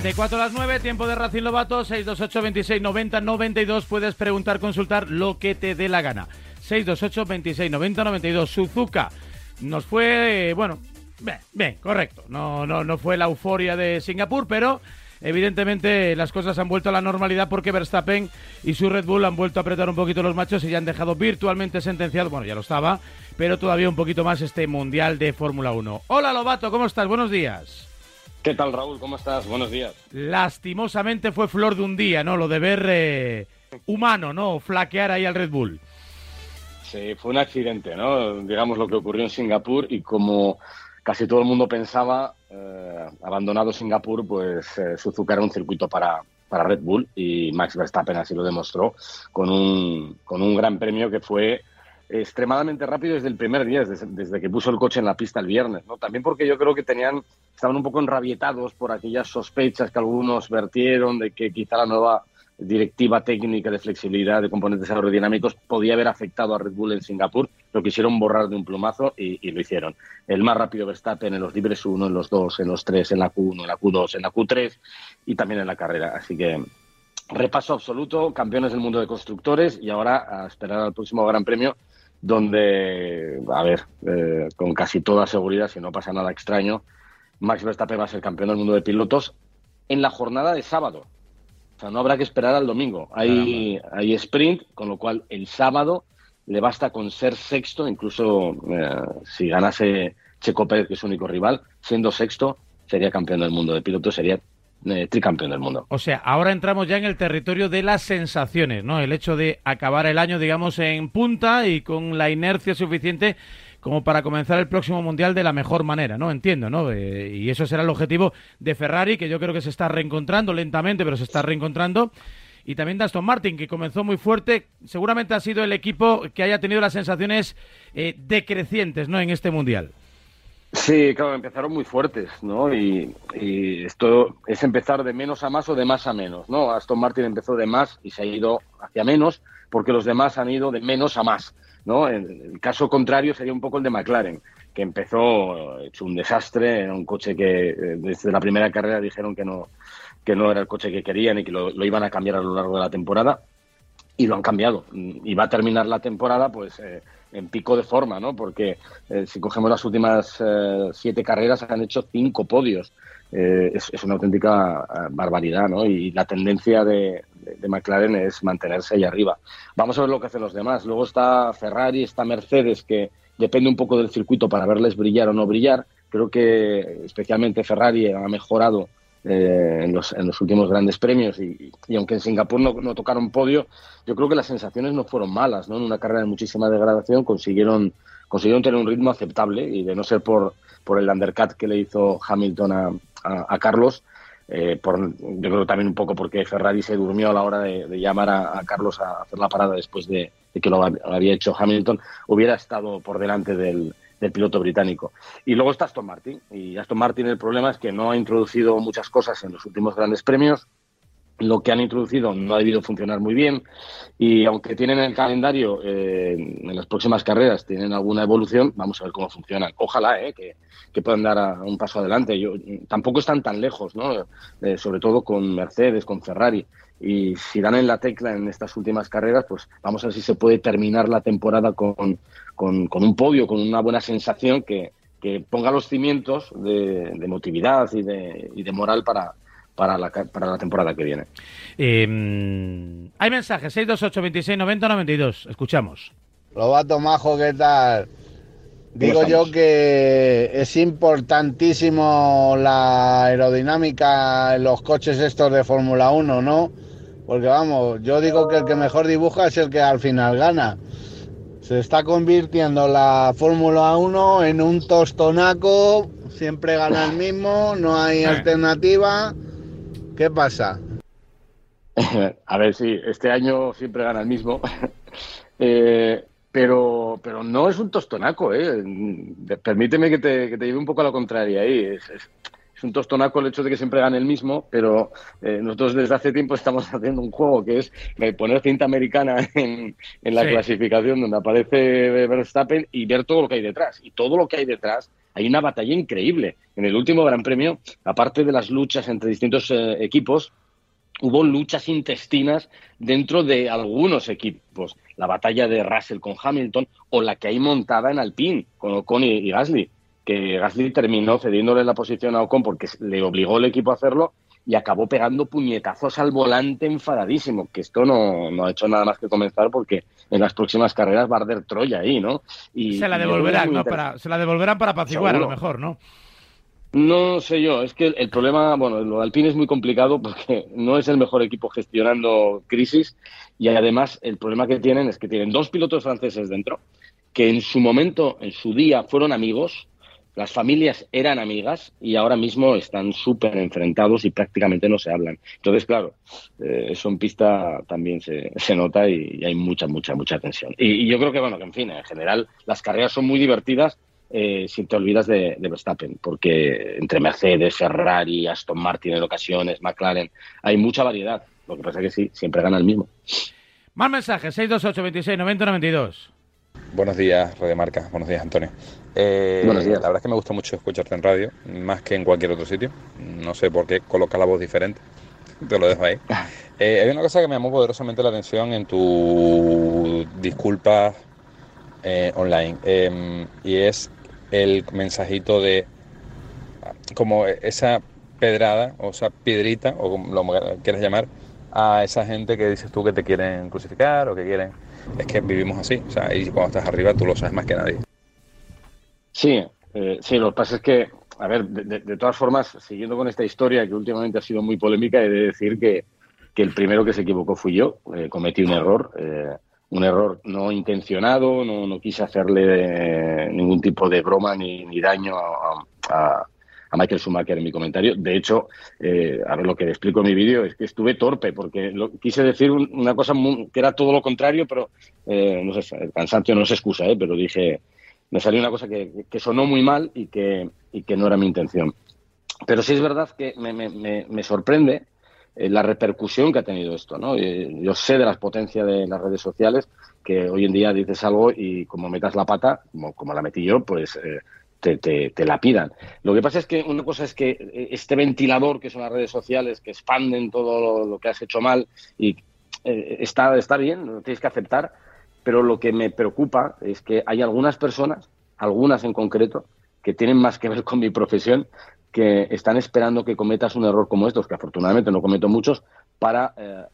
34 a las 9, tiempo de Racing Lobato, 628 26 90 92. Puedes preguntar, consultar lo que te dé la gana. 628 26 90 92. Suzuka nos fue, bueno, bien, bien, correcto. No, no, no fue la euforia de Singapur, pero evidentemente las cosas han vuelto a la normalidad porque Verstappen y su Red Bull han vuelto a apretar un poquito los machos y ya han dejado virtualmente sentenciado, bueno, ya lo estaba, pero todavía un poquito más este Mundial de Fórmula 1. Hola Lobato, ¿cómo estás? Buenos días. ¿Qué tal, Raúl? ¿Cómo estás? Buenos días. Lastimosamente fue flor de un día, ¿no? Lo de ver eh, humano, ¿no? Flaquear ahí al Red Bull. Sí, fue un accidente, ¿no? Digamos lo que ocurrió en Singapur y como casi todo el mundo pensaba, eh, abandonado Singapur, pues eh, Suzuka era un circuito para, para Red Bull y Max Verstappen así lo demostró con un, con un gran premio que fue extremadamente rápido desde el primer día, desde, que puso el coche en la pista el viernes, ¿no? También porque yo creo que tenían, estaban un poco enrabietados por aquellas sospechas que algunos vertieron de que quizá la nueva directiva técnica de flexibilidad de componentes aerodinámicos podía haber afectado a Red Bull en Singapur, lo quisieron borrar de un plumazo y, lo hicieron. El más rápido Verstappen en los libres 1, en los 2, en los 3, en la Q1, en la Q2, en la Q3 y también en la carrera. Así que repaso absoluto, campeones del mundo de constructores y ahora a esperar al próximo Gran Premio donde, a ver, eh, con casi toda seguridad, si no pasa nada extraño, Max Verstappen va a ser campeón del mundo de pilotos en la jornada de sábado. O sea, no habrá que esperar al domingo. Hay, hay sprint, con lo cual el sábado le basta con ser sexto, incluso eh, si ganase Checo Pérez, que es su único rival, siendo sexto, sería campeón del mundo de pilotos, sería eh, tricampeón del mundo. O sea, ahora entramos ya en el territorio de las sensaciones, ¿no? El hecho de acabar el año, digamos, en punta y con la inercia suficiente como para comenzar el próximo mundial de la mejor manera, ¿no? Entiendo, ¿no? Eh, y eso será el objetivo de Ferrari, que yo creo que se está reencontrando lentamente, pero se está reencontrando. Y también de Aston Martin, que comenzó muy fuerte. Seguramente ha sido el equipo que haya tenido las sensaciones eh, decrecientes, ¿no? En este mundial. Sí, claro, empezaron muy fuertes, ¿no? Y, esto es empezar de menos a más o de más a menos, ¿no? Aston Martin empezó de más y se ha ido hacia menos porque los demás han ido de menos a más, ¿no? El, caso contrario sería un poco el de McLaren, que empezó hecho un desastre, era un coche que eh, desde la primera carrera dijeron que no, que no era el coche que querían y que lo, iban a cambiar a lo largo de la temporada y lo han cambiado. Y va a terminar la temporada, pues... Eh, en pico de forma, ¿no? Porque eh, si cogemos las últimas eh, siete carreras han hecho cinco podios. Eh, es, una auténtica barbaridad, ¿no? Y la tendencia de, de, McLaren es mantenerse ahí arriba. Vamos a ver lo que hacen los demás. Luego está Ferrari, está Mercedes, que depende un poco del circuito para verles brillar o no brillar. Creo que especialmente Ferrari ha mejorado eh, en, los, en, los, últimos grandes premios y, aunque en Singapur no, no, tocaron podio, yo creo que las sensaciones no fueron malas, ¿no? En una carrera de muchísima degradación consiguieron, consiguieron tener un ritmo aceptable y de no ser por, por el undercut que le hizo Hamilton a, a, Carlos, eh, por, yo creo también un poco porque Ferrari se durmió a la hora de, llamar a, Carlos a hacer la parada después de, de que lo había hecho Hamilton, hubiera estado por delante del, del piloto británico. Y luego está Aston Martin. Y Aston Martin el problema es que no ha introducido muchas cosas en los últimos grandes premios. Lo que han introducido no ha debido funcionar muy bien y aunque tienen el calendario eh, en las próximas carreras, tienen alguna evolución, vamos a ver cómo funcionan. Ojalá eh, que, puedan dar un paso adelante. Yo, tampoco están tan lejos, ¿no? Eh, sobre todo con Mercedes, con Ferrari y si dan en la tecla en estas últimas carreras, pues vamos a ver si se puede terminar la temporada con, con, un podio, con una buena sensación que, ponga los cimientos de, de motividad y de, y de moral para, para la, para la temporada que viene. Eh, hay mensajes, 628 26 90 92. Escuchamos. Lobato Majo, ¿qué tal? Digo yo que es importantísimo la aerodinámica en los coches estos de Fórmula 1, ¿no? Porque vamos, yo digo que el que mejor dibuja es el que al final gana. Se está convirtiendo la Fórmula 1 en un tostonaco, siempre gana el mismo, no hay alternativa. ¿Qué pasa? A ver, sí, este año siempre gana el mismo. eh, pero, pero no es un tostonaco, ¿eh? Permíteme que te, que te lleve un poco a la contraria ahí. Es, es un tostonaco el hecho de que siempre gane el mismo, pero eh, nosotros desde hace tiempo estamos haciendo un juego que es poner cinta americana en, la clasificación donde aparece Verstappen y ver todo lo que hay detrás. Y todo lo que hay detrás hay una batalla increíble. En el último Gran Premio, aparte de las luchas entre distintos eh, equipos, hubo luchas intestinas dentro de algunos equipos. La batalla de Russell con Hamilton o la que hay montada en Alpine con Ocon y, Gasly, que Gasly terminó cediéndole la posición a Ocon porque le obligó el equipo a hacerlo y acabó pegando puñetazos al volante enfadadísimo, que esto no ha hecho nada más que comenzar porque en las próximas carreras va a arder Troya ahí, ¿no? Y se la devolverán, ¿no? Para, se la devolverán para apaciguar a lo mejor, ¿no? No sé yo, es que el problema, bueno, lo de Alpine es muy complicado porque no es el mejor equipo gestionando crisis y además el problema que tienen es que tienen dos pilotos franceses dentro que en su momento, en su día, fueron amigos, las familias eran amigas y ahora mismo están súper enfrentados y prácticamente no se hablan. Entonces, claro, eh, eso en pista también se, se nota y, hay mucha, mucha, mucha tensión. Y, yo creo que, bueno, que en fin, en general las carreras son muy divertidas eh, si te olvidas de, de, Verstappen, porque entre Mercedes, Ferrari, Aston Martin en ocasiones, McLaren, hay mucha variedad. Lo que pasa es que sí, siempre gana el mismo. Más mensajes, 628 26 90 92. Buenos días, Radio Marca. Buenos días, Antonio. Eh, Buenos días. La verdad es que me gusta mucho escucharte en radio, más que en cualquier otro sitio. No sé por qué coloca la voz diferente. Te lo dejo ahí. Eh, hay una cosa que me llamó poderosamente la atención en tu disculpas eh, online eh, y es el mensajito de como esa pedrada o esa piedrita o como lo quieras llamar a esa gente que dices tú que te quieren crucificar o que quieren es que vivimos así. O sea y cuando estás arriba tú lo sabes más que nadie. Sí eh, sí lo que pasa es que a ver de, todas formas siguiendo con esta historia que últimamente ha sido muy polémica he de decir que, que el primero que se equivocó fui yo eh, cometí un error eh, un error no intencionado, no, no quise hacerle ningún tipo de broma ni, ni daño a, a, a, Michael Schumacher en mi comentario. De hecho, eh, a ver, lo que le explico en mi vídeo es que estuve torpe, porque lo, quise decir un, una cosa muy, que era todo lo contrario, pero eh, no sé, el cansancio no es excusa, ¿eh? pero dije, me salió una cosa que, sonó muy mal y que, y que no era mi intención. Pero sí es verdad que me, me, me, sorprende eh, la repercusión que ha tenido esto. ¿no? Yo sé de las potencias de las redes sociales que hoy en día dices algo y como metas la pata, como, como la metí yo, pues eh, te, la pidan. Lo que pasa es que una cosa es que este ventilador que son las redes sociales, que expanden todo lo, que has hecho mal y eh, está, está bien, lo tienes que aceptar, pero lo que me preocupa es que hay algunas personas, algunas en concreto, que tienen más que ver con mi profesión, que están esperando que cometas un error como estos, que afortunadamente no cometo muchos, para eh,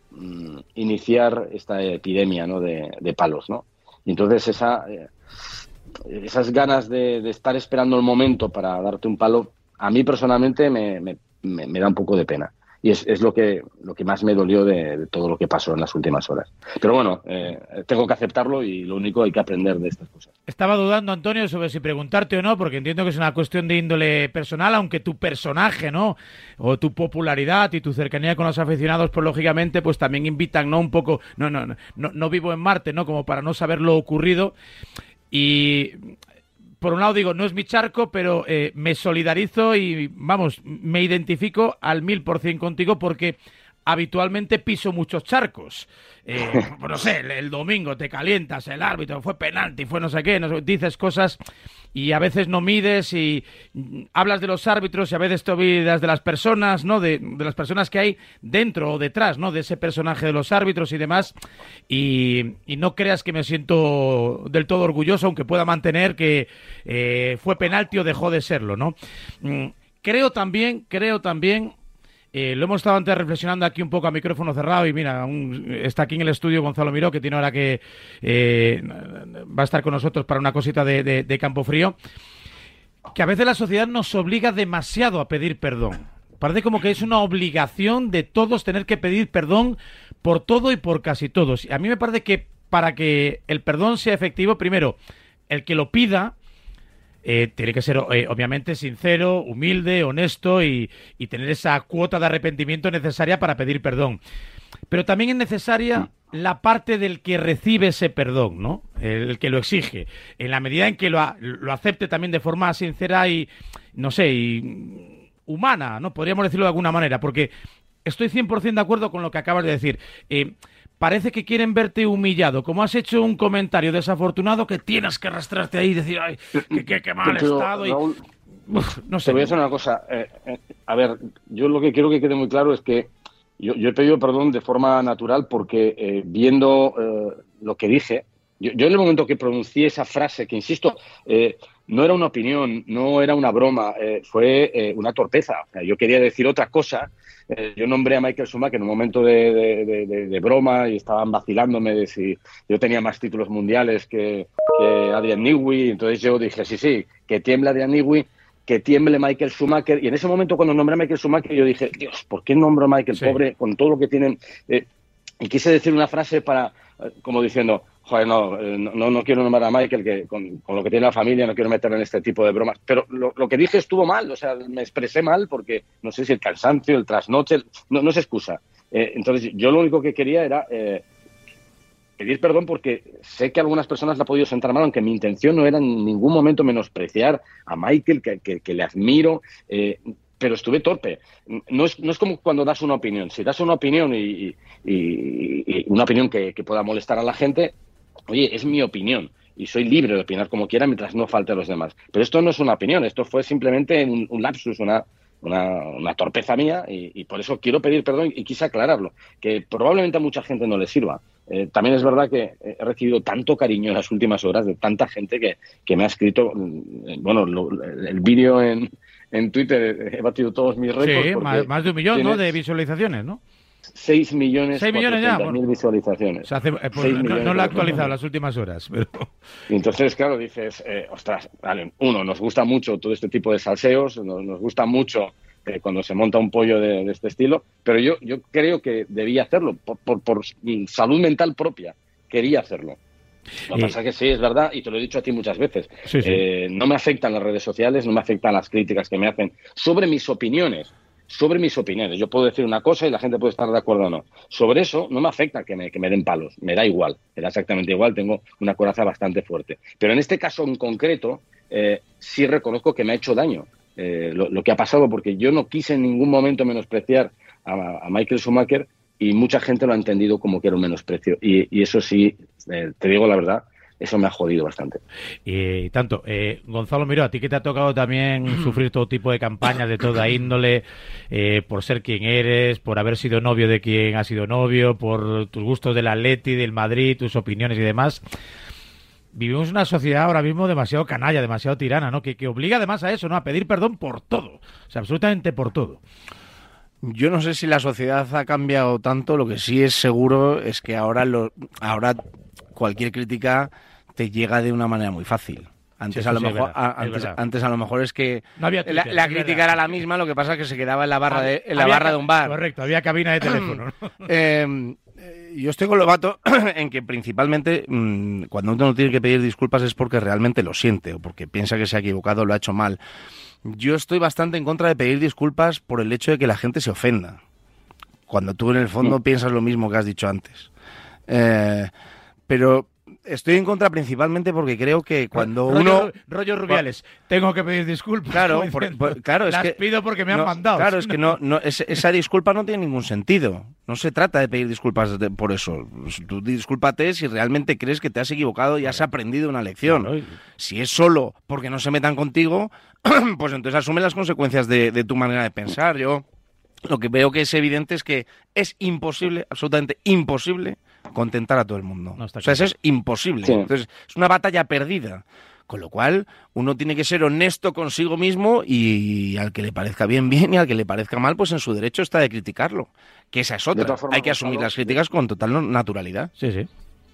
iniciar esta epidemia ¿no? de, palos. ¿no? Entonces esa, eh, esas ganas de, estar esperando el momento para darte un palo, a mí personalmente me, me, da un poco de pena y es, lo que más me dolió de, de, todo lo que pasó en las últimas horas. Pero bueno, eh, tengo que aceptarlo y lo único hay que aprender de estas cosas. Estaba dudando, Antonio, sobre si preguntarte o no, porque entiendo que es una cuestión de índole personal, aunque tu personaje, ¿no? O tu popularidad y tu cercanía con los aficionados, pues lógicamente, pues también invitan, ¿no? Un poco, no, no, no, no vivo en Marte, ¿no? Como para no saber lo ocurrido. Y por un lado digo, no es mi charco, pero eh, me solidarizo y, vamos, me identifico al mil por cien contigo porque habitualmente piso muchos charcos. Eh, pues no sé, el, el, domingo te calientas, el árbitro fue penalti, fue no sé qué, no sé, dices cosas y a veces no mides y hablas de los árbitros y a veces te olvidas de las personas, ¿no? De, de, las personas que hay dentro o detrás, ¿no? De ese personaje de los árbitros y demás. Y, y no creas que me siento del todo orgulloso, aunque pueda mantener que eh, fue penalti o dejó de serlo, ¿no? Mm, creo también, creo también eh, lo hemos estado antes reflexionando aquí un poco a micrófono cerrado y mira, un, está aquí en el estudio Gonzalo Miró, que tiene ahora que eh, va a estar con nosotros para una cosita de, de, de, campo frío, que a veces la sociedad nos obliga demasiado a pedir perdón. Parece como que es una obligación de todos tener que pedir perdón por todo y por casi todos. Y a mí me parece que para que el perdón sea efectivo, primero, el que lo pida, eh, tiene que ser eh, obviamente sincero, humilde, honesto y, tener esa cuota de arrepentimiento necesaria para pedir perdón. Pero también es necesaria la parte del que recibe ese perdón, ¿no? El, que lo exige. En la medida en que lo, lo, acepte también de forma sincera y, no sé, y humana, ¿no? Podríamos decirlo de alguna manera, porque estoy 100% de acuerdo con lo que acabas de decir. Eh, parece que quieren verte humillado. Como has hecho un comentario desafortunado que tienes que arrastrarte ahí y decir, ay, qué mal estado. Y... no sé. Te voy a decir una cosa. Eh, eh, a ver, yo lo que quiero que quede muy claro es que yo, he pedido perdón de forma natural porque eh, viendo lo que dije, yo, en el momento que pronuncié esa frase, que insisto, no era una opinión, no era una broma, fue una torpeza. yo quería decir otra cosa eh, yo nombré a Michael Schumacher en un momento de, broma y estaban vacilándome de si yo tenía más títulos mundiales que, Adrian Newey. Entonces yo dije, sí, sí, que tiemble Adrian Newey, que tiemble Michael Schumacher. Y en ese momento cuando nombré a Michael Schumacher yo dije, Dios, ¿por qué nombro a Michael, pobre, con todo lo que tienen? Eh, y quise decir una frase para, como diciendo, joder, eh, no, no, no, quiero nombrar a Michael, que con, lo que tiene la familia no quiero meterme en este tipo de bromas. Pero lo, que dije estuvo mal, o sea, me expresé mal porque no sé si el cansancio, el trasnoche, no, no se excusa. Eh, entonces, yo lo único que quería era eh, pedir perdón porque sé que algunas personas le ha podido sentar mal, aunque mi intención no era en ningún momento menospreciar a Michael, que, que, le admiro. Pero estuve torpe. No es, no es como cuando das una opinión. Si das una opinión y, y, una opinión que, pueda molestar a la gente, oye, es mi opinión y soy libre de opinar como quiera mientras no falte a los demás. Pero esto no es una opinión, esto fue simplemente un, lapsus, una, una, torpeza mía y, por eso quiero pedir perdón y quise aclararlo, que probablemente a mucha gente no le sirva. Eh, también es verdad que he recibido tanto cariño en las últimas horas de tanta gente que, que me ha escrito, mm, bueno, el vídeo en, en Twitter he batido todos mis récords. Sí, más, de un millón ¿no? de visualizaciones, ¿no? 6 millones, 6 millones ya, mil visualizaciones. Eh, pues, no, lo ha actualizado las últimas horas. Pero... entonces, claro, dices, eh, ostras, vale, uno, nos gusta mucho todo este tipo de salseos, nos, gusta mucho eh, cuando se monta un pollo de, este estilo, pero yo, yo creo que debía hacerlo por, por, salud mental propia, quería hacerlo. Lo que pasa es que sí, es verdad, y te lo he dicho a ti muchas veces. no me afectan las redes sociales, no me afectan las críticas que me hacen sobre mis opiniones sobre mis opiniones. Yo puedo decir una cosa y la gente puede estar de acuerdo o no. Sobre eso no me afecta que me, que me den palos, me da igual, me da exactamente igual, tengo una coraza bastante fuerte. Pero en este caso en concreto, eh, sí reconozco que me ha hecho daño eh, lo, que ha pasado, porque yo no quise en ningún momento menospreciar a, Michael Schumacher y mucha gente lo ha entendido como que era un menosprecio. Y, eso sí, eh, te digo la verdad, eso me ha jodido bastante. Y tanto, eh, Gonzalo Miró, a ti que te ha tocado también sufrir todo tipo de campañas de toda índole, eh, por ser quien eres, por haber sido novio de quien ha sido novio, por tus gustos del Atleti, del Madrid, tus opiniones y demás. Vivimos una sociedad ahora mismo demasiado canalla, demasiado tirana, ¿no? Que, que obliga además a eso, ¿no? A pedir perdón por todo, o sea, absolutamente por todo. Yo no sé si la sociedad ha cambiado tanto, lo que sí es seguro es que ahora, lo, ahora cualquier crítica te llega de una manera muy fácil. Antes, a lo mejor, antes, a lo mejor es que la, crítica era la misma, lo que pasa es que se quedaba en la barra, de, en la barra de un bar. Correcto, había cabina de teléfono. Em, eh, yo estoy con Lobato en que principalmente mm, cuando uno tiene que pedir disculpas es porque realmente lo siente o porque piensa que se ha equivocado o lo ha hecho mal. Yo estoy bastante en contra de pedir disculpas por el hecho de que la gente se ofenda. Cuando tú en el fondo mm. piensas lo mismo que has dicho antes. Eh, pero estoy en contra principalmente porque creo que cuando uno rollo Rubiales. tengo que pedir disculpas claro claro es las que pido porque me han mandado. claro es que no, no esa disculpa no tiene ningún sentido. No se trata de pedir disculpas por eso. Tú discúlpate si realmente crees que te has equivocado y has aprendido una lección. Si es solo porque no se metan contigo pues entonces asume las consecuencias de, de tu manera de pensar. Yo lo que veo que es evidente es que es imposible absolutamente imposible contentar a todo el mundo. o sea, eso es imposible. Entonces, es una batalla perdida. Con lo cual, uno tiene que ser honesto consigo mismo y al que le parezca bien, bien, y al que le parezca mal, pues en su derecho está de criticarlo. Que esa es otra. hay que asumir las críticas con total naturalidad. Sí, sí.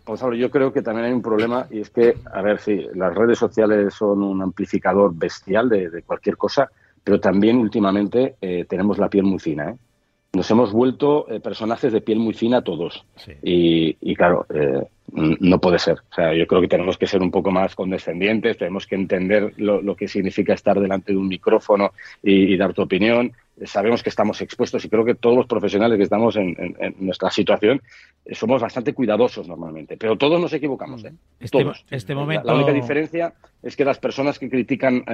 Gonzalo, yo creo que también hay un problema y es que, a ver, sí, las redes sociales son un amplificador bestial de, cualquier cosa, pero también últimamente eh, tenemos la piel muy fina. ¿eh? Nos hemos vuelto eh, personajes de piel muy fina todos. Y, claro, eh, no puede ser. O sea, yo creo que tenemos que ser un poco más condescendientes, tenemos que entender lo, que significa estar delante de un micrófono y, dar tu opinión. Sabemos que estamos expuestos y creo que todos los profesionales que estamos en, nuestra situación eh, somos bastante cuidadosos normalmente, pero todos nos equivocamos. ¿eh? Este, todos. Este momento... la, única diferencia es que las personas que critican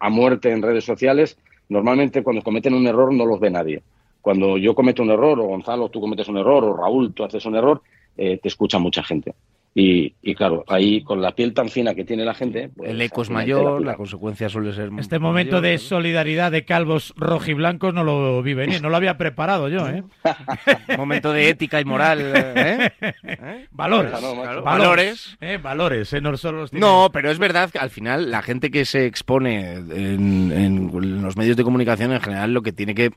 a muerte en redes sociales, normalmente cuando cometen un error no los ve nadie cuando yo cometo un error, o Gonzalo, tú cometes un error, o Raúl, tú haces un error, eh, te escucha mucha gente. Y, y, claro, ahí con la piel tan fina que tiene la gente. Pues, el eco es mayor, la, la, consecuencia suele ser. Este momento mayor, de solidaridad de calvos rojiblancos no lo vi venir, no lo había preparado yo, ¿eh? momento de ética y moral. ¿eh? ¿Eh? Valores. Claro, valores. valores. ¿eh? Valores, ¿eh? no solo los No, pero es verdad que al final la gente que se expone en, en los medios de comunicación en general lo que tiene que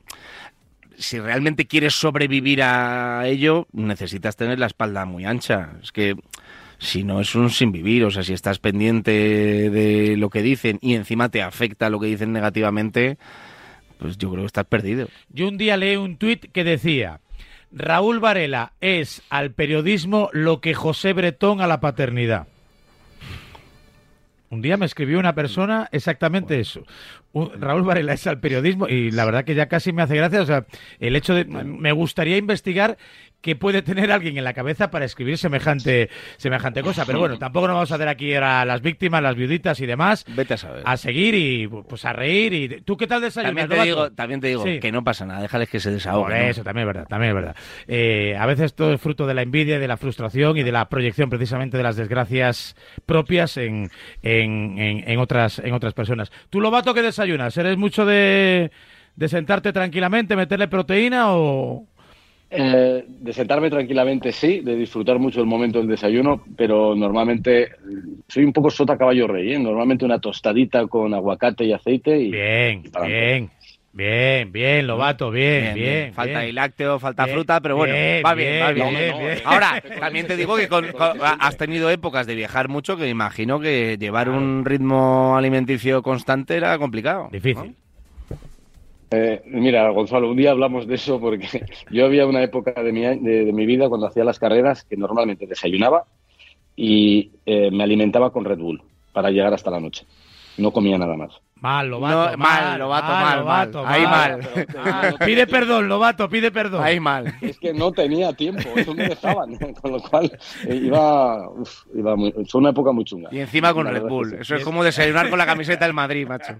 si realmente quieres sobrevivir a ello, necesitas tener la espalda muy ancha. Es que si no es un sin vivir, o sea, si estás pendiente de lo que dicen y encima te afecta lo que dicen negativamente, pues yo creo que estás perdido. Yo un día leí un tuit que decía, Raúl Varela es al periodismo lo que José Bretón a la paternidad. Un día me escribió una persona exactamente eso. Un, Raúl Varela es al periodismo y la verdad que ya casi me hace gracia. O sea, el hecho de. Me gustaría investigar qué puede tener alguien en la cabeza para escribir semejante, semejante cosa. Pero bueno, tampoco nos vamos a hacer aquí a las víctimas, las viuditas y demás. Vete a saber. A seguir y pues a reír. y ¿Tú qué tal desayunas? También te digo, también te digo sí. que no pasa nada, déjales que se desahoguen. Por eso, ¿no? también es verdad, también es verdad. Eh, a veces todo es fruto de la envidia, de la frustración y de la proyección precisamente de las desgracias propias en, en, en, en otras, en otras personas. ¿Tú, Lobato, qué desayunas? ¿Eres mucho de, de sentarte tranquilamente, meterle proteína o...? Eh, de sentarme tranquilamente sí, de disfrutar mucho el momento del desayuno, pero normalmente soy un poco sota caballo rey, ¿eh? normalmente una tostadita con aguacate y aceite y bien, y para bien. Bien, bien, Lobato, bien, bien. bien, bien falta bien. lácteo, falta fruta, pero bueno, va bien, va bien. No, no, no, Ahora, también te digo que con, con, has tenido épocas de viajar mucho que me imagino que llevar un ritmo alimenticio constante era complicado. Difícil. Eh, mira, Gonzalo, un día hablamos de eso porque yo había una época de mi, de, de mi vida cuando hacía las carreras que normalmente desayunaba y eh, me alimentaba con Red Bull para llegar hasta la noche. No comía nada más. Mal, Lobato, no, mal, Lobato, mal, Lobato, mal. Ahí mal. mal. Pide perdón, Lobato, pide perdón. Ahí mal. Es que no tenía tiempo, eso me dejaban, con lo cual eh, iba, uf, iba muy, fue una época muy chunga. Y encima con Red Bull, eso es como desayunar con la camiseta del Madrid, macho.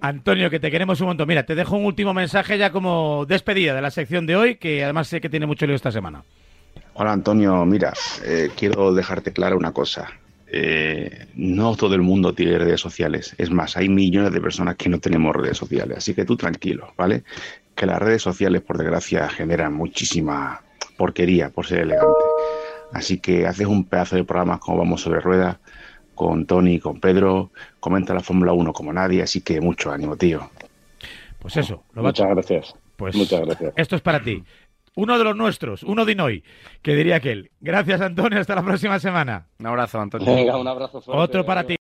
Antonio, que te queremos un montón. Mira, te dejo un último mensaje ya como despedida de la sección de hoy, que además sé que tiene mucho lío esta semana. Hola Antonio, mira, eh, quiero dejarte clara una cosa. Eh, no todo el mundo tiene redes sociales. Es más, hay millones de personas que no tenemos redes sociales. Así que tú tranquilo, ¿vale? Que las redes sociales, por desgracia, generan muchísima porquería por ser elegante. Así que haces un pedazo de programas como Vamos sobre Ruedas con Tony, con Pedro, comenta la Fórmula 1 como nadie, así que mucho ánimo, tío. Pues eso. Lo Muchas gracias. Pues Muchas gracias. Esto es para ti. Uno de los nuestros, uno de Inoy, que diría aquel. Gracias, Antonio. Hasta la próxima semana. Un abrazo, Antonio. Venga, un abrazo fuerte. Otro para ti.